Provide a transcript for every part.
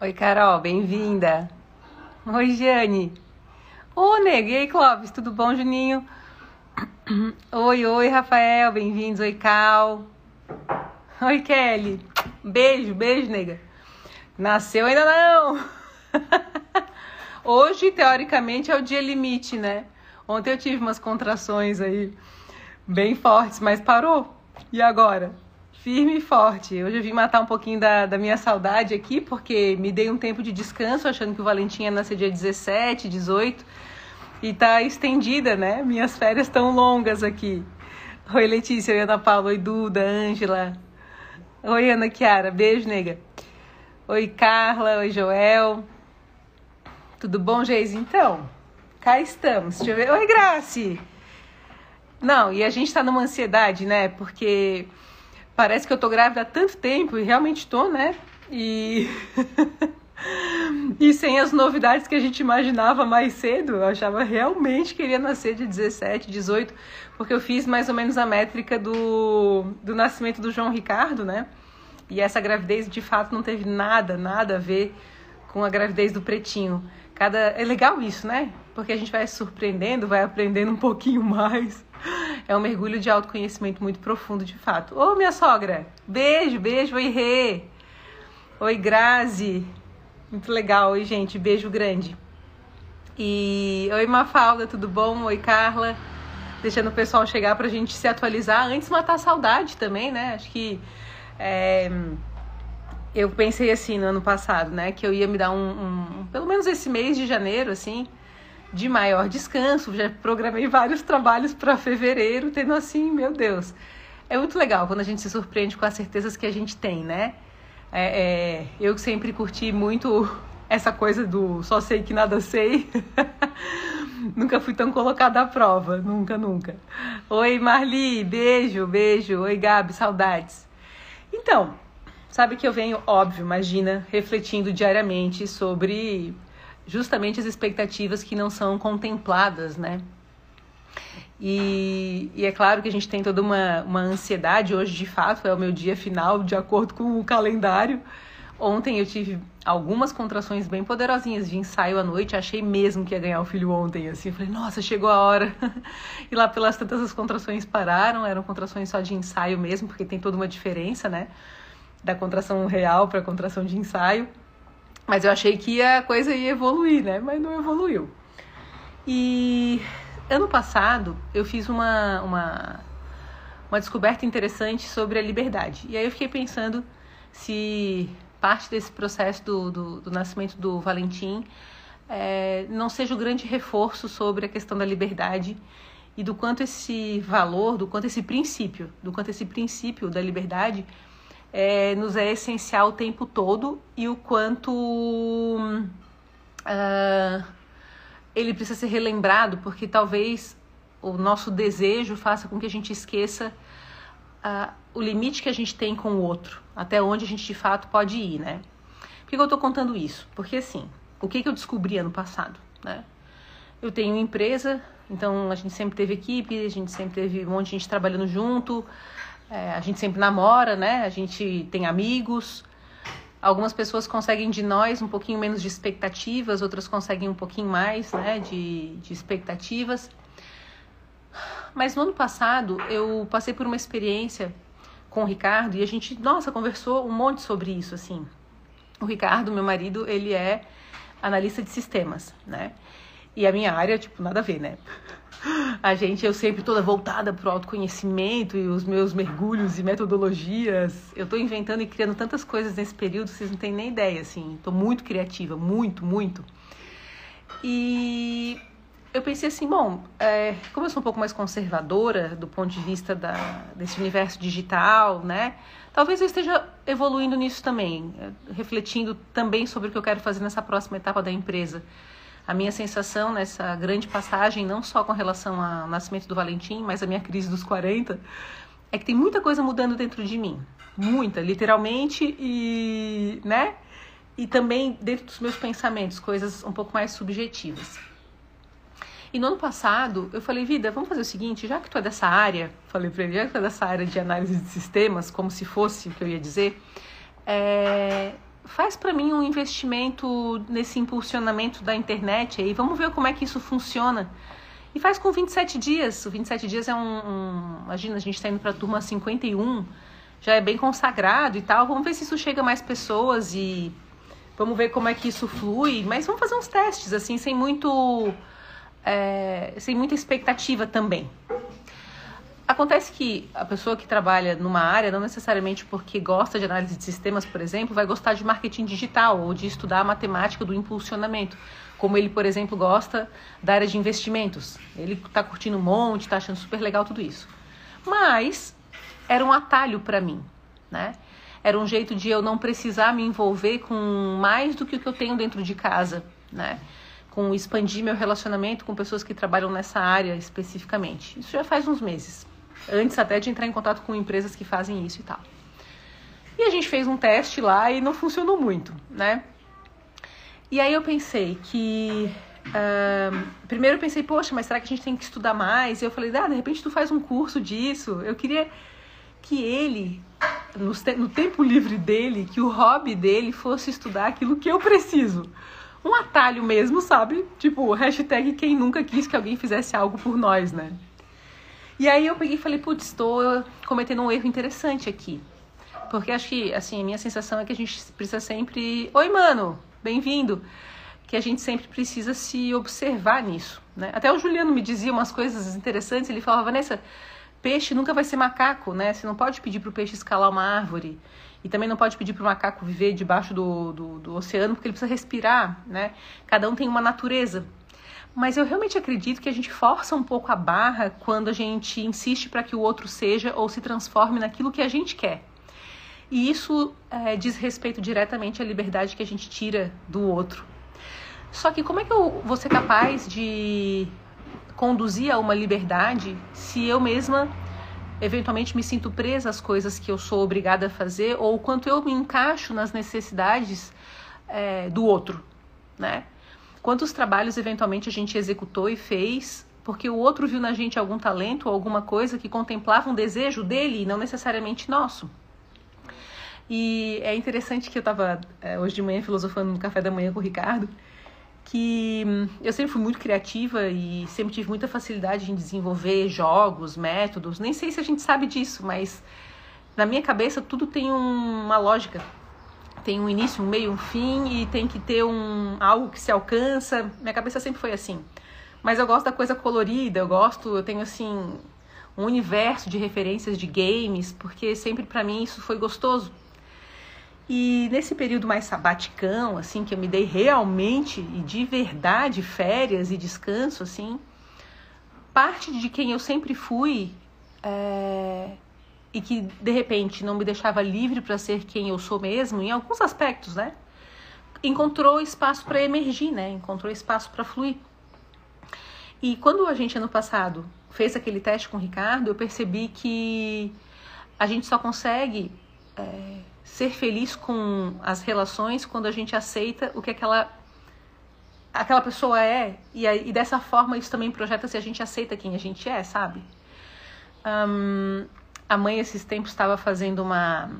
Oi, Carol, bem-vinda. Oi, Jane. Ô, nego, e aí, Clóvis, tudo bom, Juninho? Oi, oi, Rafael, bem-vindos. Oi, Cal. Oi, Kelly. Beijo, beijo, nega. Nasceu ainda não. Hoje, teoricamente, é o dia limite, né? Ontem eu tive umas contrações aí bem fortes, mas parou. E agora? Firme e forte. Hoje eu vim matar um pouquinho da, da minha saudade aqui, porque me dei um tempo de descanso, achando que o Valentim ia nascer dia 17, 18. E tá estendida, né? Minhas férias estão longas aqui. Oi, Letícia, oi, Ana Paula, oi, Duda, Ângela. Oi, Ana Chiara, beijo, nega. Oi, Carla, oi, Joel. Tudo bom, Geis? Então, cá estamos. Deixa eu ver. Oi, Grace. Não, e a gente tá numa ansiedade, né? Porque parece que eu tô grávida há tanto tempo, e realmente tô, né? E. E sem as novidades que a gente imaginava mais cedo, eu achava realmente que iria nascer de 17, 18, porque eu fiz mais ou menos a métrica do, do nascimento do João Ricardo, né? E essa gravidez de fato não teve nada, nada a ver com a gravidez do Pretinho. Cada é legal isso, né? Porque a gente vai se surpreendendo, vai aprendendo um pouquinho mais. É um mergulho de autoconhecimento muito profundo, de fato. Ô, minha sogra! Beijo, beijo, oi, Rê! Oi, Grazi! Muito legal, oi gente, beijo grande. E oi Mafalda, tudo bom? Oi Carla. Deixando o pessoal chegar pra gente se atualizar antes matar a saudade também, né? Acho que é, eu pensei assim no ano passado, né? Que eu ia me dar um, um, pelo menos esse mês de janeiro, assim, de maior descanso. Já programei vários trabalhos para fevereiro, tendo assim, meu Deus. É muito legal quando a gente se surpreende com as certezas que a gente tem, né? É, é, eu sempre curti muito essa coisa do só sei que nada sei. nunca fui tão colocada à prova, nunca, nunca. Oi, Marli, beijo, beijo. Oi, Gabi, saudades. Então, sabe que eu venho, óbvio, imagina, refletindo diariamente sobre justamente as expectativas que não são contempladas, né? E, e, é claro que a gente tem toda uma, uma ansiedade. Hoje, de fato, é o meu dia final, de acordo com o calendário. Ontem eu tive algumas contrações bem poderosinhas de ensaio à noite. Achei mesmo que ia ganhar o filho ontem. Assim, falei, nossa, chegou a hora. e lá pelas tantas as contrações pararam. Eram contrações só de ensaio mesmo, porque tem toda uma diferença, né? Da contração real para a contração de ensaio. Mas eu achei que a coisa ia evoluir, né? Mas não evoluiu. E ano passado eu fiz uma, uma, uma descoberta interessante sobre a liberdade. E aí eu fiquei pensando se parte desse processo do, do, do nascimento do Valentim é, não seja o grande reforço sobre a questão da liberdade e do quanto esse valor, do quanto esse princípio, do quanto esse princípio da liberdade é, nos é essencial o tempo todo e o quanto uh, ele precisa ser relembrado, porque talvez o nosso desejo faça com que a gente esqueça uh, o limite que a gente tem com o outro, até onde a gente de fato pode ir, né? Por que eu estou contando isso? Porque assim, o que, que eu descobri ano passado, né? Eu tenho empresa, então a gente sempre teve equipe, a gente sempre teve um monte de gente trabalhando junto, é, a gente sempre namora, né? A gente tem amigos, Algumas pessoas conseguem de nós um pouquinho menos de expectativas, outras conseguem um pouquinho mais né, de, de expectativas. Mas no ano passado eu passei por uma experiência com o Ricardo e a gente, nossa, conversou um monte sobre isso, assim. O Ricardo, meu marido, ele é analista de sistemas, né? E a minha área, tipo, nada a ver, né? A gente, eu sempre toda voltada para o autoconhecimento e os meus mergulhos e metodologias. Eu estou inventando e criando tantas coisas nesse período, vocês não têm nem ideia, assim. Estou muito criativa, muito, muito. E eu pensei assim, bom, é, como eu sou um pouco mais conservadora do ponto de vista da, desse universo digital, né? Talvez eu esteja evoluindo nisso também, refletindo também sobre o que eu quero fazer nessa próxima etapa da empresa a minha sensação nessa grande passagem, não só com relação ao nascimento do Valentim, mas a minha crise dos 40, é que tem muita coisa mudando dentro de mim. Muita, literalmente, e, né? E também dentro dos meus pensamentos, coisas um pouco mais subjetivas. E no ano passado, eu falei, vida, vamos fazer o seguinte, já que tu é dessa área, falei pra ele, já que tu é dessa área de análise de sistemas, como se fosse o que eu ia dizer, é, faz para mim um investimento nesse impulsionamento da internet aí, vamos ver como é que isso funciona. E faz com 27 dias. O 27 dias é um. um imagina, a gente está indo para a turma 51, já é bem consagrado e tal. Vamos ver se isso chega a mais pessoas e vamos ver como é que isso flui. Mas vamos fazer uns testes, assim, sem muito. É, sem muita expectativa também. Acontece que a pessoa que trabalha numa área, não necessariamente porque gosta de análise de sistemas, por exemplo, vai gostar de marketing digital ou de estudar a matemática do impulsionamento. Como ele, por exemplo, gosta da área de investimentos. Ele está curtindo um monte, está achando super legal tudo isso. Mas era um atalho para mim, né? Era um jeito de eu não precisar me envolver com mais do que o que eu tenho dentro de casa, né? Com expandir meu relacionamento com pessoas que trabalham nessa área especificamente. Isso já faz uns meses antes até de entrar em contato com empresas que fazem isso e tal. E a gente fez um teste lá e não funcionou muito, né? E aí eu pensei que. Primeiro eu pensei, poxa, mas será que a gente tem que estudar mais? E eu falei, ah, de repente tu faz um curso disso. Eu queria que ele, no, no tempo livre dele, que o hobby dele fosse estudar aquilo que eu preciso. Um atalho mesmo, sabe? Tipo, hashtag quem nunca quis que alguém fizesse algo por nós, né? E aí eu peguei e falei, putz, estou cometendo um erro interessante aqui. Porque acho que, assim, a minha sensação é que a gente precisa sempre. Oi, mano, bem-vindo. Que a gente sempre precisa se observar nisso. Né? Até o Juliano me dizia umas coisas interessantes. Ele falava, Vanessa, peixe nunca vai ser macaco, né? Você não pode pedir para o peixe escalar uma árvore. E também não pode pedir para o macaco viver debaixo do, do, do oceano, porque ele precisa respirar, né? Cada um tem uma natureza. Mas eu realmente acredito que a gente força um pouco a barra quando a gente insiste para que o outro seja ou se transforme naquilo que a gente quer. E isso é, diz respeito diretamente à liberdade que a gente tira do outro. Só que como é que eu vou ser capaz de conduzir a uma liberdade se eu mesma eventualmente me sinto presa às coisas que eu sou obrigada a fazer ou quanto eu me encaixo nas necessidades é, do outro, né? Quantos trabalhos eventualmente a gente executou e fez porque o outro viu na gente algum talento ou alguma coisa que contemplava um desejo dele e não necessariamente nosso. E é interessante que eu estava é, hoje de manhã filosofando no café da manhã com o Ricardo, que hum, eu sempre fui muito criativa e sempre tive muita facilidade em desenvolver jogos, métodos. Nem sei se a gente sabe disso, mas na minha cabeça tudo tem um, uma lógica tem um início, um meio, um fim e tem que ter um algo que se alcança. Minha cabeça sempre foi assim. Mas eu gosto da coisa colorida, eu gosto, eu tenho assim um universo de referências de games, porque sempre para mim isso foi gostoso. E nesse período mais sabaticão, assim, que eu me dei realmente e de verdade férias e descanso, assim, parte de quem eu sempre fui é, e que de repente não me deixava livre para ser quem eu sou mesmo, em alguns aspectos, né? Encontrou espaço para emergir, né? Encontrou espaço para fluir. E quando a gente ano passado fez aquele teste com o Ricardo, eu percebi que a gente só consegue é, ser feliz com as relações quando a gente aceita o que aquela aquela pessoa é e, e dessa forma isso também projeta se a gente aceita quem a gente é, sabe? Um, a mãe esses tempos estava fazendo uma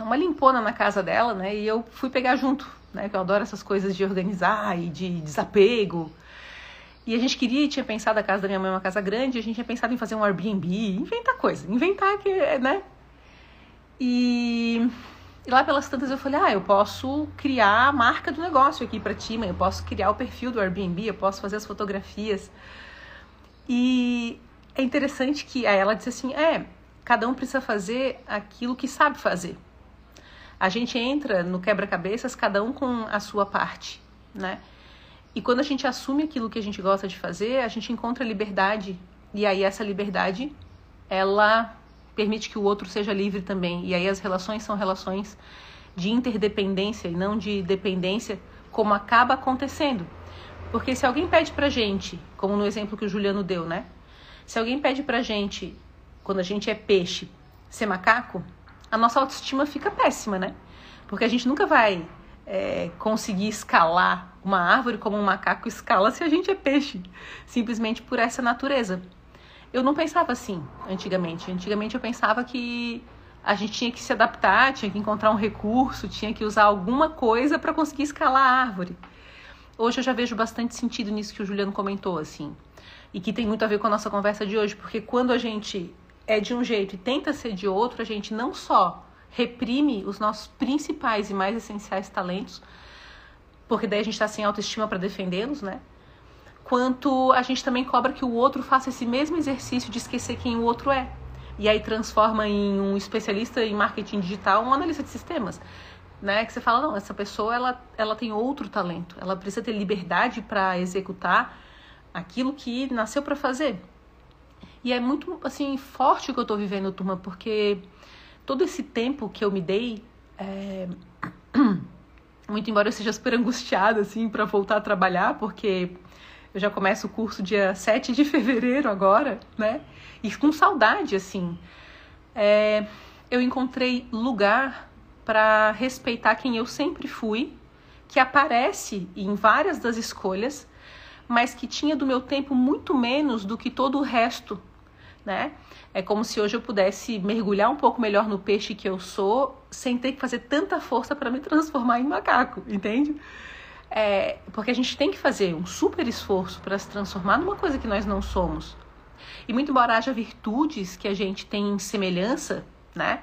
uma limpona na casa dela, né? E eu fui pegar junto, né? Que eu adoro essas coisas de organizar e de desapego. E a gente queria, tinha pensado a casa da minha mãe uma casa grande, a gente tinha pensado em fazer um Airbnb, inventar coisa, inventar que, né? E, e lá pelas tantas eu falei, ah, eu posso criar a marca do negócio aqui para ti, mãe, eu posso criar o perfil do Airbnb, eu posso fazer as fotografias. E é interessante que ela disse assim: é, cada um precisa fazer aquilo que sabe fazer. A gente entra no quebra-cabeças, cada um com a sua parte, né? E quando a gente assume aquilo que a gente gosta de fazer, a gente encontra liberdade. E aí essa liberdade, ela permite que o outro seja livre também. E aí as relações são relações de interdependência e não de dependência, como acaba acontecendo. Porque se alguém pede pra gente, como no exemplo que o Juliano deu, né? Se alguém pede pra gente, quando a gente é peixe, ser macaco, a nossa autoestima fica péssima, né? Porque a gente nunca vai é, conseguir escalar uma árvore como um macaco escala se a gente é peixe, simplesmente por essa natureza. Eu não pensava assim antigamente. Antigamente eu pensava que a gente tinha que se adaptar, tinha que encontrar um recurso, tinha que usar alguma coisa para conseguir escalar a árvore. Hoje eu já vejo bastante sentido nisso que o Juliano comentou, assim. E que tem muito a ver com a nossa conversa de hoje, porque quando a gente é de um jeito e tenta ser de outro, a gente não só reprime os nossos principais e mais essenciais talentos, porque daí a gente está sem autoestima para defendê-los, né? Quanto a gente também cobra que o outro faça esse mesmo exercício de esquecer quem o outro é. E aí transforma em um especialista em marketing digital, um analista de sistemas. Né, que você fala, não, essa pessoa ela, ela tem outro talento, ela precisa ter liberdade para executar aquilo que nasceu para fazer. E é muito assim forte o que eu estou vivendo, turma, porque todo esse tempo que eu me dei, é... muito embora eu seja super angustiada assim para voltar a trabalhar, porque eu já começo o curso dia 7 de fevereiro agora, né? E com saudade, assim. É... Eu encontrei lugar para respeitar quem eu sempre fui, que aparece em várias das escolhas, mas que tinha do meu tempo muito menos do que todo o resto, né? É como se hoje eu pudesse mergulhar um pouco melhor no peixe que eu sou, sem ter que fazer tanta força para me transformar em macaco, entende? É, porque a gente tem que fazer um super esforço para se transformar numa coisa que nós não somos. E muito embora haja virtudes que a gente tem em semelhança, né?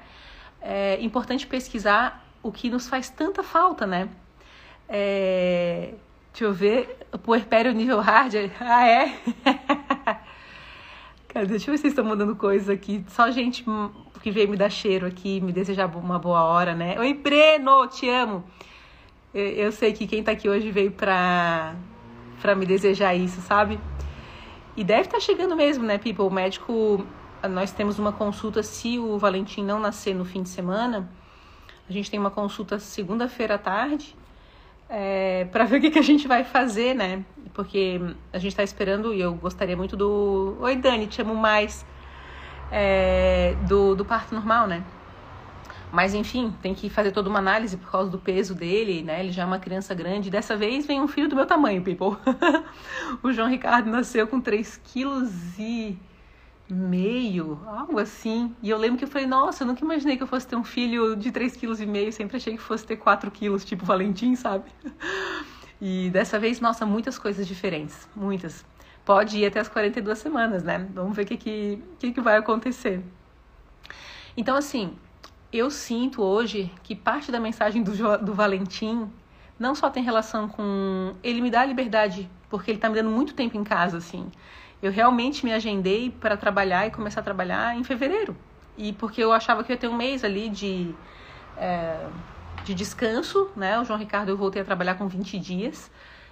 É importante pesquisar o que nos faz tanta falta, né? É, deixa eu ver. Puerpério nível hard. Ah, é? Cara, deixa eu ver se vocês estão mandando coisas aqui. Só gente que veio me dar cheiro aqui, me desejar uma boa hora, né? Oi, Breno, te amo. Eu, sei que quem tá aqui hoje veio pra, pra me desejar isso, sabe? E deve estar tá chegando mesmo, né, people? O médico, nós temos uma consulta se o Valentim não nascer no fim de semana. A gente tem uma consulta segunda-feira à tarde é, para ver o que, que a gente vai fazer, né? Porque a gente está esperando e eu gostaria muito do. Oi, Dani, te amo mais. É, do, do parto normal, né? Mas enfim, tem que fazer toda uma análise por causa do peso dele, né? Ele já é uma criança grande. Dessa vez vem um filho do meu tamanho, people. o João Ricardo nasceu com 3 quilos e meio, algo assim. E eu lembro que eu falei, nossa, eu nunca imaginei que eu fosse ter um filho de 3 quilos e meio. Sempre achei que fosse ter 4 quilos, tipo Valentim, sabe? E dessa vez, nossa, muitas coisas diferentes. Muitas. Pode ir até as 42 semanas, né? Vamos ver o que, que, que, que vai acontecer. Então, assim, eu sinto hoje que parte da mensagem do, do Valentim não só tem relação com ele me dá liberdade, porque ele está me dando muito tempo em casa, assim. Eu realmente me agendei para trabalhar e começar a trabalhar em fevereiro. E porque eu achava que eu ia ter um mês ali de, é, de descanso, né? O João Ricardo eu voltei a trabalhar com 20 dias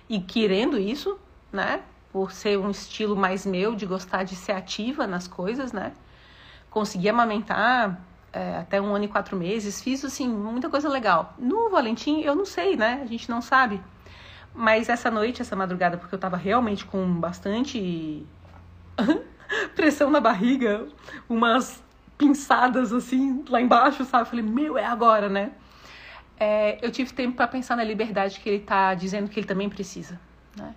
e querendo isso, né? Por ser um estilo mais meu, de gostar de ser ativa nas coisas, né? Consegui amamentar é, até um ano e quatro meses, fiz assim, muita coisa legal. No Valentim, eu não sei, né? A gente não sabe. Mas essa noite, essa madrugada, porque eu tava realmente com bastante pressão na barriga, umas pinçadas assim lá embaixo, sabe? Falei, meu, é agora, né? É, eu tive tempo para pensar na liberdade que ele tá dizendo que ele também precisa, né?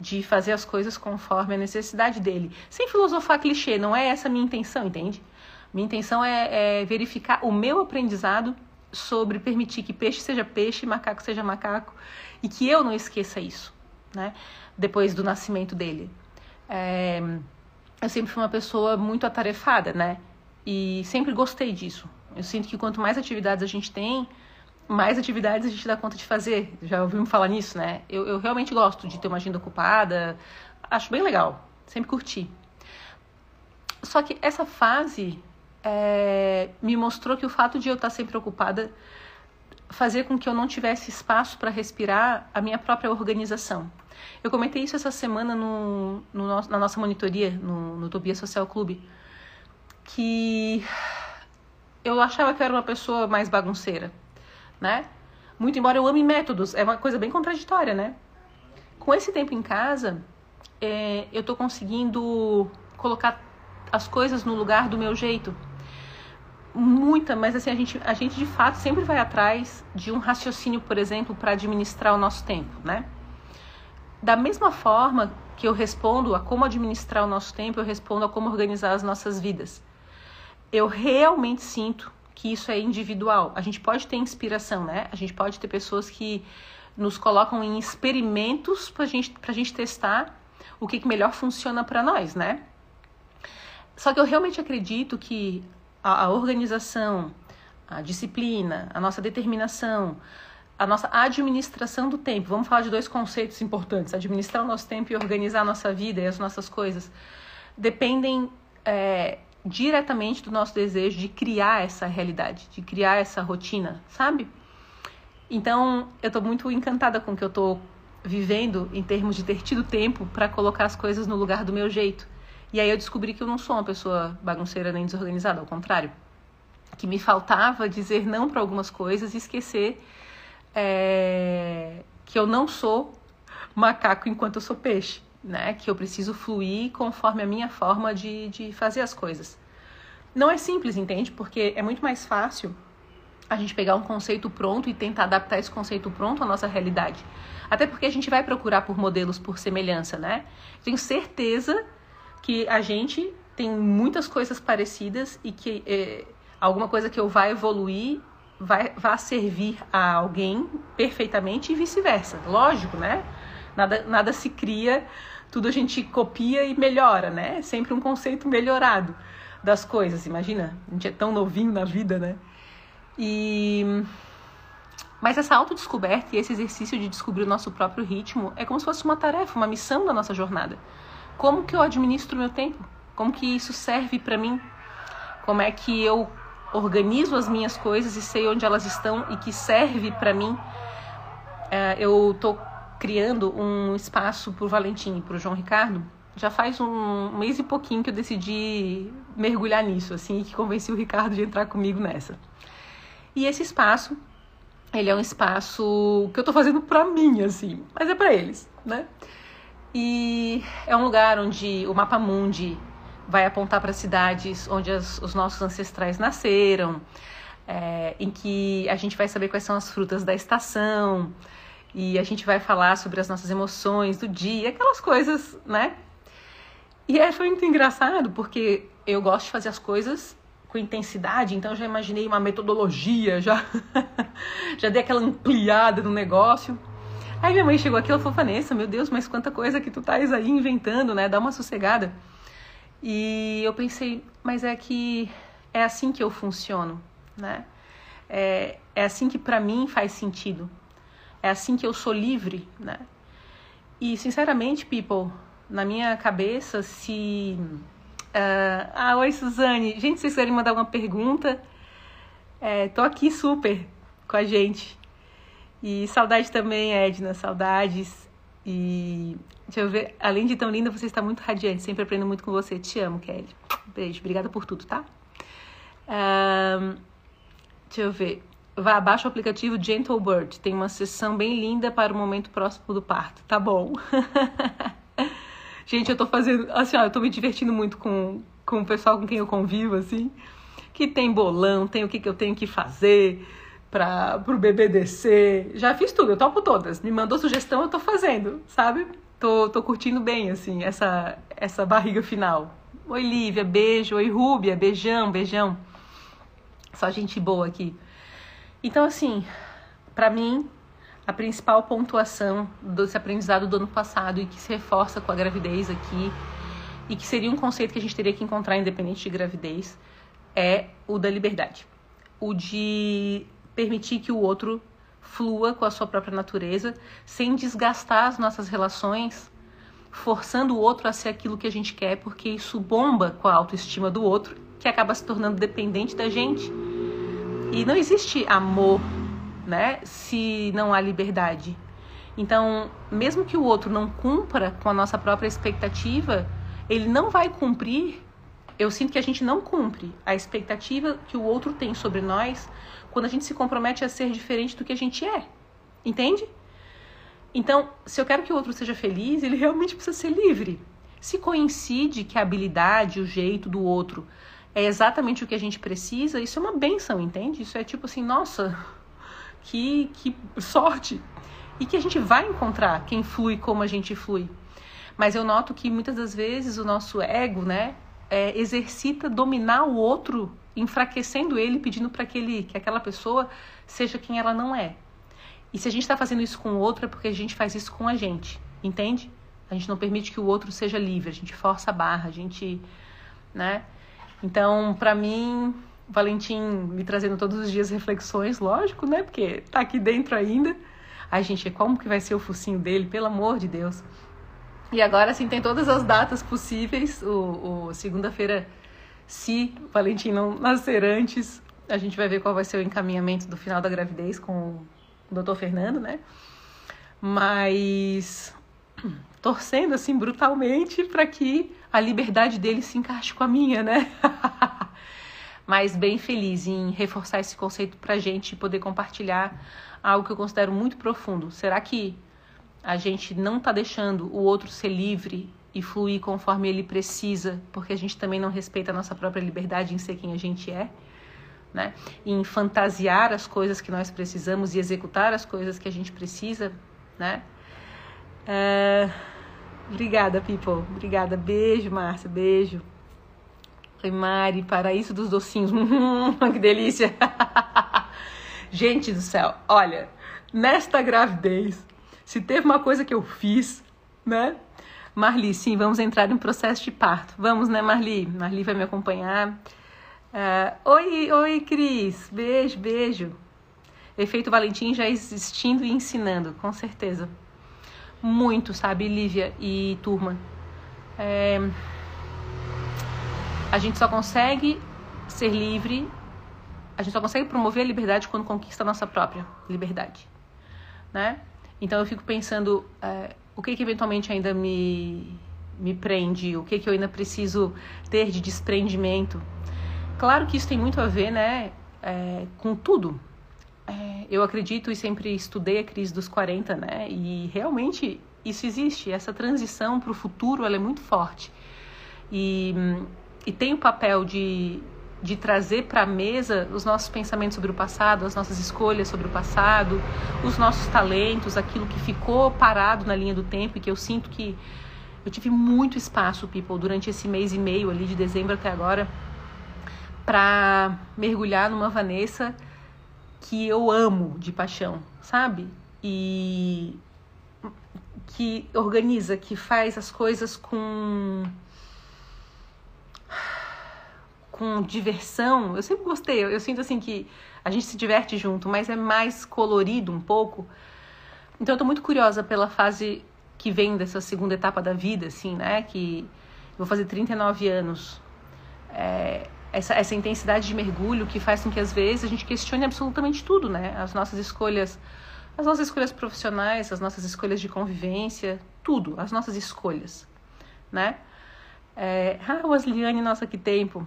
De fazer as coisas conforme a necessidade dele. Sem filosofar clichê, não é essa a minha intenção, entende? Minha intenção é, é verificar o meu aprendizado sobre permitir que peixe seja peixe, macaco seja macaco, e que eu não esqueça isso, né? Depois do nascimento dele. É, eu sempre fui uma pessoa muito atarefada, né? E sempre gostei disso. Eu sinto que quanto mais atividades a gente tem, mais atividades a gente dá conta de fazer. Já ouviu me falar nisso, né? Eu, eu realmente gosto de ter uma agenda ocupada. Acho bem legal. Sempre curti. Só que essa fase é, me mostrou que o fato de eu estar sempre ocupada fazia com que eu não tivesse espaço para respirar a minha própria organização. Eu comentei isso essa semana no, no na nossa monitoria, no, no Utopia Social Clube, que eu achava que eu era uma pessoa mais bagunceira, né? Muito embora eu ame métodos, é uma coisa bem contraditória, né? Com esse tempo em casa, é, eu estou conseguindo colocar as coisas no lugar do meu jeito muita, mas assim, a gente, a gente de fato sempre vai atrás de um raciocínio, por exemplo, para administrar o nosso tempo, né? Da mesma forma que eu respondo a como administrar o nosso tempo, eu respondo a como organizar as nossas vidas. Eu realmente sinto que isso é individual. A gente pode ter inspiração, né? A gente pode ter pessoas que nos colocam em experimentos para gente, a gente testar o que, que melhor funciona para nós, né? Só que eu realmente acredito que a, a organização, a disciplina, a nossa determinação, a nossa administração do tempo. Vamos falar de dois conceitos importantes: administrar o nosso tempo e organizar a nossa vida e as nossas coisas. Dependem é, diretamente do nosso desejo de criar essa realidade, de criar essa rotina, sabe? Então, eu estou muito encantada com o que eu estou vivendo em termos de ter tido tempo para colocar as coisas no lugar do meu jeito. E aí eu descobri que eu não sou uma pessoa bagunceira nem desorganizada, ao contrário. Que me faltava dizer não para algumas coisas e esquecer é, que eu não sou macaco enquanto eu sou peixe, né? Que eu preciso fluir conforme a minha forma de, de fazer as coisas. Não é simples, entende? Porque é muito mais fácil a gente pegar um conceito pronto e tentar adaptar esse conceito pronto à nossa realidade. Até porque a gente vai procurar por modelos por semelhança, né? Tenho certeza que a gente tem muitas coisas parecidas e que é, alguma coisa que eu vá evoluir vai, vai servir a alguém perfeitamente e vice-versa. Lógico, né? Nada, nada se cria, tudo a gente copia e melhora, né? É sempre um conceito melhorado das coisas. Imagina, a gente é tão novinho na vida, né? E mas essa autodescoberta e esse exercício de descobrir o nosso próprio ritmo é como se fosse uma tarefa, uma missão da nossa jornada. Como que eu administro o meu tempo? Como que isso serve para mim? Como é que eu organizo as minhas coisas e sei onde elas estão e que serve para mim? É, eu estou criando um espaço para o Valentim e para o João Ricardo. Já faz um mês e pouquinho que eu decidi mergulhar nisso, assim, e que convenci o Ricardo de entrar comigo nessa. E esse espaço, ele é um espaço que eu tô fazendo pra mim, assim, mas é para eles, né? E é um lugar onde o Mapa Mundi vai apontar para cidades onde as, os nossos ancestrais nasceram, é, em que a gente vai saber quais são as frutas da estação, e a gente vai falar sobre as nossas emoções do dia, aquelas coisas, né? E é, foi muito engraçado, porque eu gosto de fazer as coisas com intensidade, então já imaginei uma metodologia, já, já dei aquela ampliada no negócio. Aí minha mãe chegou aqui e falou, Vanessa, meu Deus, mas quanta coisa que tu estás aí inventando, né? Dá uma sossegada. E eu pensei, mas é que é assim que eu funciono, né? É, é assim que para mim faz sentido. É assim que eu sou livre, né? E sinceramente, people, na minha cabeça, se Uh, ah, oi Suzane. Gente, se vocês querem mandar alguma pergunta, é, tô aqui super com a gente. E saudade também, Edna, saudades. E deixa eu ver, além de tão linda, você está muito radiante. Sempre aprendo muito com você. Te amo, Kelly. Beijo, obrigada por tudo, tá? Um, deixa eu ver. Vá abaixo o aplicativo Gentle Bird. Tem uma sessão bem linda para o momento próximo do parto. Tá bom. Gente, eu tô fazendo. Assim, ó, eu tô me divertindo muito com, com o pessoal com quem eu convivo, assim. Que tem bolão, tem o que, que eu tenho que fazer para pro descer. Já fiz tudo, eu topo todas. Me mandou sugestão, eu tô fazendo, sabe? Tô, tô curtindo bem, assim, essa, essa barriga final. Oi, Lívia, beijo. Oi, Rúbia, beijão, beijão. Só gente boa aqui. Então, assim, para mim, a principal pontuação desse aprendizado do ano passado e que se reforça com a gravidez aqui e que seria um conceito que a gente teria que encontrar independente de gravidez é o da liberdade. O de permitir que o outro flua com a sua própria natureza, sem desgastar as nossas relações, forçando o outro a ser aquilo que a gente quer, porque isso bomba com a autoestima do outro, que acaba se tornando dependente da gente. E não existe amor né? Se não há liberdade. Então, mesmo que o outro não cumpra com a nossa própria expectativa, ele não vai cumprir. Eu sinto que a gente não cumpre a expectativa que o outro tem sobre nós quando a gente se compromete a ser diferente do que a gente é. Entende? Então, se eu quero que o outro seja feliz, ele realmente precisa ser livre. Se coincide que a habilidade, o jeito do outro é exatamente o que a gente precisa, isso é uma benção, entende? Isso é tipo assim, nossa, que, que sorte! E que a gente vai encontrar quem flui como a gente flui. Mas eu noto que muitas das vezes o nosso ego, né, é, exercita dominar o outro enfraquecendo ele, pedindo para que ele, que aquela pessoa seja quem ela não é. E se a gente está fazendo isso com o outro é porque a gente faz isso com a gente, entende? A gente não permite que o outro seja livre, a gente força a barra, a gente, né? Então, para mim, Valentim me trazendo todos os dias reflexões, lógico, né? Porque tá aqui dentro ainda. Ai, gente, como que vai ser o focinho dele? Pelo amor de Deus. E agora, assim, tem todas as datas possíveis. O, o segunda-feira, se Valentim não nascer antes, a gente vai ver qual vai ser o encaminhamento do final da gravidez com o doutor Fernando, né? Mas torcendo assim brutalmente para que a liberdade dele se encaixe com a minha, né? Mas bem feliz em reforçar esse conceito para a gente poder compartilhar algo que eu considero muito profundo. Será que a gente não está deixando o outro ser livre e fluir conforme ele precisa, porque a gente também não respeita a nossa própria liberdade em ser quem a gente é? Né? Em fantasiar as coisas que nós precisamos e executar as coisas que a gente precisa, né? É... Obrigada, people. Obrigada. Beijo, Márcia. Beijo. Oi, Mari. Paraíso dos docinhos. que delícia. Gente do céu, olha, nesta gravidez, se teve uma coisa que eu fiz, né? Marli, sim, vamos entrar em processo de parto. Vamos, né, Marli? Marli vai me acompanhar. Uh, oi, oi, Cris. Beijo, beijo. Efeito Valentim já existindo e ensinando, com certeza. Muito, sabe, Lívia e turma. É... A gente só consegue ser livre a gente só consegue promover a liberdade quando conquista a nossa própria liberdade, né? Então eu fico pensando é, o que que eventualmente ainda me me prende, o que que eu ainda preciso ter de desprendimento. Claro que isso tem muito a ver, né, é, com tudo. É, eu acredito e sempre estudei a crise dos 40, né, e realmente isso existe. Essa transição para o futuro, ela é muito forte. E, e tem o papel de de trazer para a mesa os nossos pensamentos sobre o passado, as nossas escolhas sobre o passado, os nossos talentos, aquilo que ficou parado na linha do tempo e que eu sinto que eu tive muito espaço, people, durante esse mês e meio ali de dezembro até agora, para mergulhar numa Vanessa que eu amo de paixão, sabe? E que organiza, que faz as coisas com com diversão. Eu sempre gostei, eu, eu, sinto assim que a gente se diverte junto, mas é mais colorido um pouco. Então eu tô muito curiosa pela fase que vem dessa segunda etapa da vida, assim, né? Que eu vou fazer 39 anos. É, essa, essa intensidade de mergulho que faz com que às vezes a gente questione absolutamente tudo, né? As nossas escolhas, as nossas escolhas profissionais, as nossas escolhas de convivência, tudo, as nossas escolhas, né? É, ah, Wasliane, nossa, que tempo.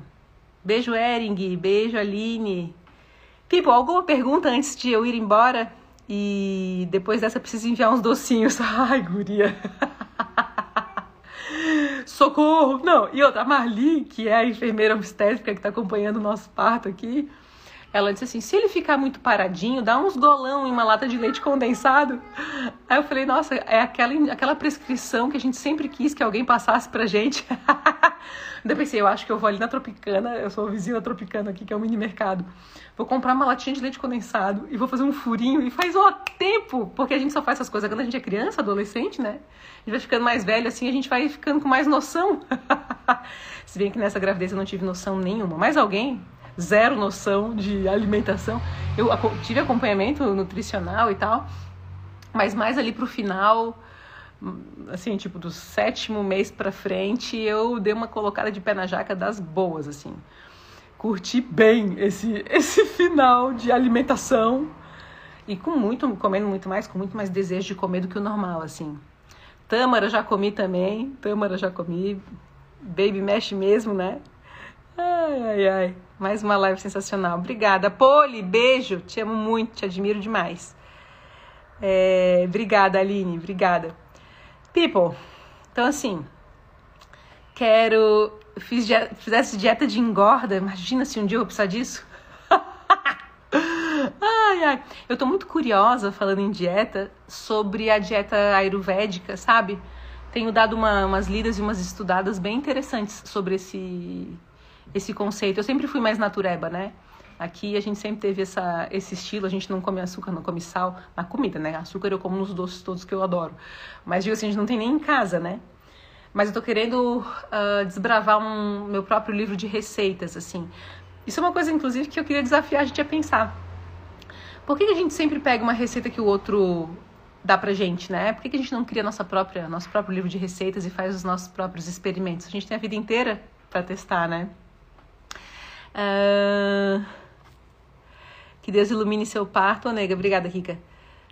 Beijo, Ering. Beijo, Aline. People, alguma pergunta antes de eu ir embora? E depois dessa, preciso enviar uns docinhos. Ai, guria. Socorro! Não, e outra, a Marli, que é a enfermeira obstétrica que está acompanhando o nosso parto aqui, ela disse assim: se ele ficar muito paradinho, dá uns golão em uma lata de leite condensado. Aí eu falei: nossa, é aquela, aquela prescrição que a gente sempre quis que alguém passasse pra gente. Daí pensei: eu acho que eu vou ali na Tropicana, eu sou vizinha da Tropicana aqui, que é o mini mercado. Vou comprar uma latinha de leite condensado e vou fazer um furinho. E faz ó tempo, porque a gente só faz essas coisas quando a gente é criança, adolescente, né? A gente vai ficando mais velho assim, a gente vai ficando com mais noção. Se bem que nessa gravidez eu não tive noção nenhuma. Mais alguém? Zero noção de alimentação. Eu tive acompanhamento nutricional e tal, mas mais ali pro final, assim, tipo, do sétimo mês pra frente, eu dei uma colocada de pé na jaca das boas, assim. Curti bem esse, esse final de alimentação e com muito, comendo muito mais, com muito mais desejo de comer do que o normal, assim. Tâmara já comi também, tâmara já comi, baby mexe mesmo, né? Ai, ai, ai. Mais uma live sensacional. Obrigada. Poli, beijo. Te amo muito, te admiro demais. É, obrigada, Aline. Obrigada. People, então assim, quero. Fiz fizesse dieta de engorda. Imagina se um dia eu precisar disso. ai, ai. Eu tô muito curiosa, falando em dieta, sobre a dieta ayurvédica, sabe? Tenho dado uma, umas lidas e umas estudadas bem interessantes sobre esse esse conceito. Eu sempre fui mais natureba, né? Aqui a gente sempre teve essa, esse estilo, a gente não come açúcar, não come sal na comida, né? Açúcar eu como nos doces todos que eu adoro. Mas digo assim, a gente não tem nem em casa, né? Mas eu tô querendo uh, desbravar um meu próprio livro de receitas, assim. Isso é uma coisa, inclusive, que eu queria desafiar a gente a pensar. Por que, que a gente sempre pega uma receita que o outro dá pra gente, né? Por que, que a gente não cria nossa própria, nosso próprio livro de receitas e faz os nossos próprios experimentos? A gente tem a vida inteira para testar, né? Uh... Que Deus ilumine seu parto, nega. Obrigada, Rica.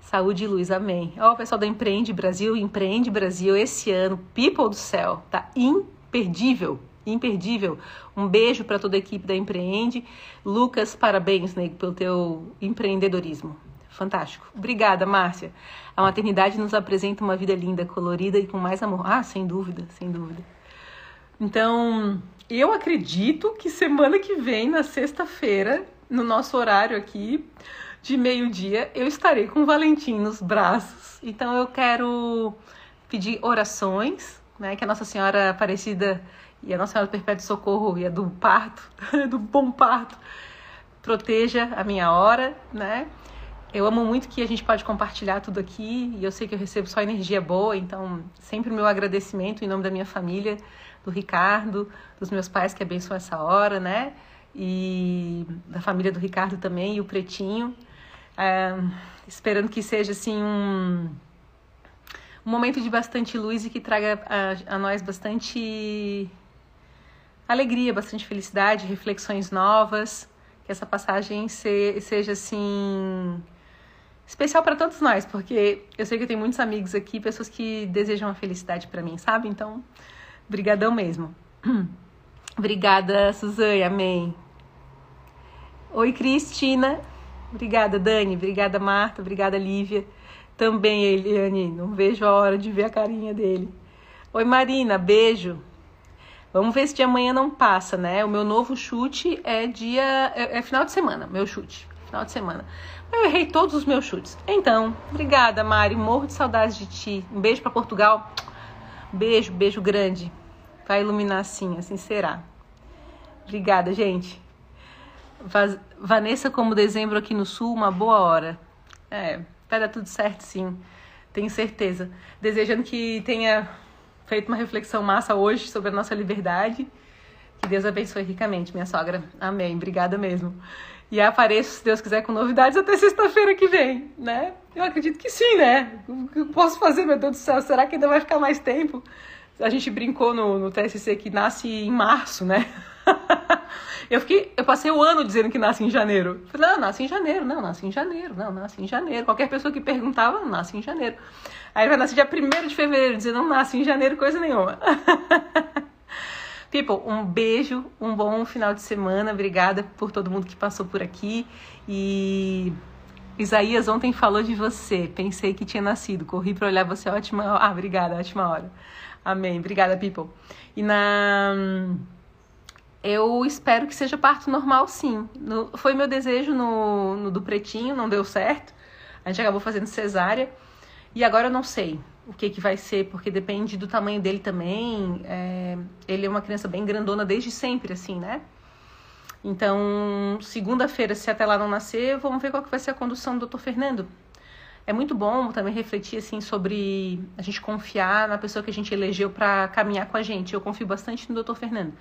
Saúde e luz, amém. Ó, oh, o pessoal da Empreende Brasil, Empreende Brasil esse ano, people do céu, tá imperdível imperdível. Um beijo para toda a equipe da Empreende. Lucas, parabéns, nego, pelo teu empreendedorismo. Fantástico. Obrigada, Márcia. A maternidade nos apresenta uma vida linda, colorida e com mais amor. Ah, sem dúvida, sem dúvida. Então, eu acredito que semana que vem, na sexta-feira, no nosso horário aqui, de meio-dia, eu estarei com o Valentim nos braços. Então, eu quero pedir orações, né? Que a Nossa Senhora Aparecida e a Nossa Senhora do Perpétuo Socorro e a do parto, do bom parto, proteja a minha hora, né? Eu amo muito que a gente pode compartilhar tudo aqui e eu sei que eu recebo só energia boa, então sempre o meu agradecimento em nome da minha família, do Ricardo, dos meus pais que abençoam essa hora, né? E da família do Ricardo também e o Pretinho. É, esperando que seja assim um, um momento de bastante luz e que traga a, a nós bastante alegria, bastante felicidade, reflexões novas, que essa passagem se, seja assim especial para todos nós, porque eu sei que eu tenho muitos amigos aqui, pessoas que desejam a felicidade para mim, sabe? Então, brigadão mesmo. Obrigada, Suzane, amém. Oi, Cristina. Obrigada, Dani. Obrigada, Marta. Obrigada, Lívia. Também, Eliane. Não vejo a hora de ver a carinha dele. Oi, Marina. Beijo. Vamos ver se de amanhã não passa, né? O meu novo chute é dia. É, é, final de semana, meu chute. Final de semana. Eu errei todos os meus chutes. Então, obrigada, Mari. Morro de saudades de ti. Um beijo para Portugal. Beijo, beijo grande. Vai iluminar assim, assim será. Obrigada, gente. Vanessa, como dezembro aqui no sul, uma boa hora. É, vai dar tudo certo, sim. Tenho certeza. Desejando que tenha feito uma reflexão massa hoje sobre a nossa liberdade. Que Deus abençoe ricamente, minha sogra. Amém. Obrigada mesmo. E apareço, se Deus quiser, com novidades até sexta-feira que vem, né? Eu acredito que sim, né? O que eu posso fazer, meu Deus do céu? Será que ainda vai ficar mais tempo? A gente brincou no, no TSC que nasce em março, né? eu fiquei, eu passei o ano dizendo que nasce em janeiro. Falei, não, nasce em janeiro, não, nasce em janeiro, não, nasce em janeiro. Qualquer pessoa que perguntava, nasce em janeiro. Aí vai nascer dia 1 de fevereiro, dizendo não nasce em janeiro, coisa nenhuma. People, um beijo, um bom final de semana. Obrigada por todo mundo que passou por aqui. E Isaías ontem falou de você. Pensei que tinha nascido. Corri para olhar você. Ótima. Ah, obrigada, ótima hora. Amém. Obrigada, people. E na. Eu espero que seja parto normal, sim. No... Foi meu desejo no... no do pretinho, não deu certo. A gente acabou fazendo cesárea. E agora eu não sei o que, que vai ser, porque depende do tamanho dele também. É, ele é uma criança bem grandona desde sempre, assim, né? Então, segunda-feira, se até lá não nascer, vamos ver qual que vai ser a condução do Dr. Fernando. É muito bom também refletir assim sobre a gente confiar na pessoa que a gente elegeu para caminhar com a gente. Eu confio bastante no Dr. Fernando.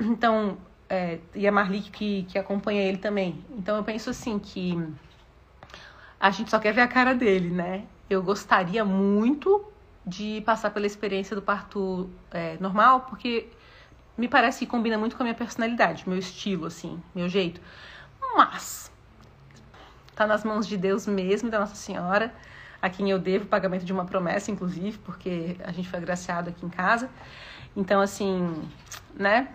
Então, é, e a Marli que, que acompanha ele também. Então, eu penso assim que a gente só quer ver a cara dele, né? eu gostaria muito de passar pela experiência do parto é, normal, porque me parece que combina muito com a minha personalidade, meu estilo, assim, meu jeito. Mas tá nas mãos de Deus mesmo, da Nossa Senhora, a quem eu devo o pagamento de uma promessa, inclusive, porque a gente foi agraciado aqui em casa. Então, assim, né?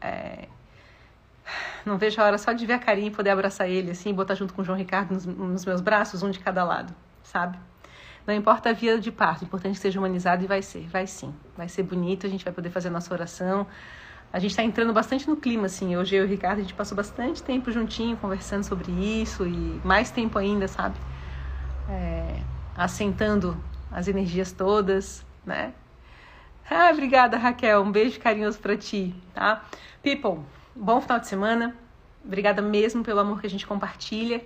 É... Não vejo a hora só de ver a carinha e poder abraçar ele, assim, botar junto com o João Ricardo nos, nos meus braços, um de cada lado, sabe? Não importa a via de parto, o importante é que seja humanizado e vai ser, vai sim. Vai ser bonito, a gente vai poder fazer a nossa oração. A gente está entrando bastante no clima, assim. Hoje eu e o Ricardo, a gente passou bastante tempo juntinho, conversando sobre isso e mais tempo ainda, sabe? É, assentando as energias todas, né? Ah, obrigada, Raquel. Um beijo carinhoso pra ti, tá? People, bom final de semana. Obrigada mesmo pelo amor que a gente compartilha.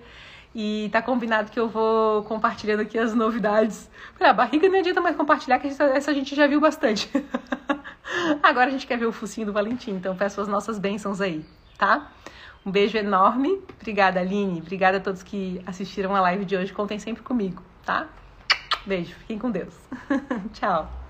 E tá combinado que eu vou compartilhando aqui as novidades. A barriga não adianta mais compartilhar, que essa, essa a gente já viu bastante. Agora a gente quer ver o focinho do Valentim, então peço as nossas bênçãos aí, tá? Um beijo enorme. Obrigada, Aline. Obrigada a todos que assistiram a live de hoje. Contem sempre comigo, tá? Beijo. Fiquem com Deus. Tchau.